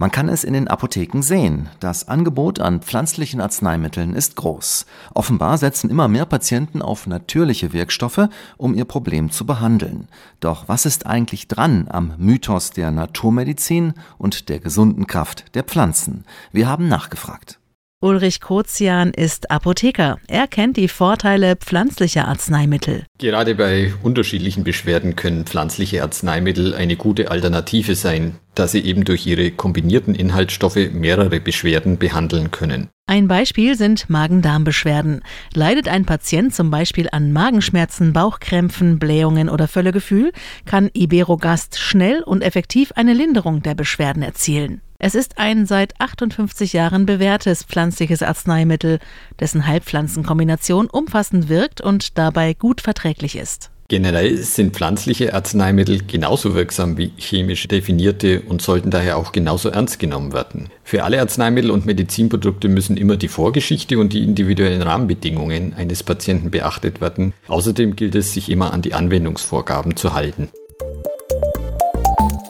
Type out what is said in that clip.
Man kann es in den Apotheken sehen. Das Angebot an pflanzlichen Arzneimitteln ist groß. Offenbar setzen immer mehr Patienten auf natürliche Wirkstoffe, um ihr Problem zu behandeln. Doch was ist eigentlich dran am Mythos der Naturmedizin und der gesunden Kraft der Pflanzen? Wir haben nachgefragt. Ulrich Kozian ist Apotheker. Er kennt die Vorteile pflanzlicher Arzneimittel. Gerade bei unterschiedlichen Beschwerden können pflanzliche Arzneimittel eine gute Alternative sein, da sie eben durch ihre kombinierten Inhaltsstoffe mehrere Beschwerden behandeln können. Ein Beispiel sind Magen-Darm-Beschwerden. Leidet ein Patient zum Beispiel an Magenschmerzen, Bauchkrämpfen, Blähungen oder Völlegefühl, kann Iberogast schnell und effektiv eine Linderung der Beschwerden erzielen. Es ist ein seit 58 Jahren bewährtes pflanzliches Arzneimittel, dessen Heilpflanzenkombination umfassend wirkt und dabei gut verträglich ist. Generell sind pflanzliche Arzneimittel genauso wirksam wie chemisch definierte und sollten daher auch genauso ernst genommen werden. Für alle Arzneimittel und Medizinprodukte müssen immer die Vorgeschichte und die individuellen Rahmenbedingungen eines Patienten beachtet werden. Außerdem gilt es, sich immer an die Anwendungsvorgaben zu halten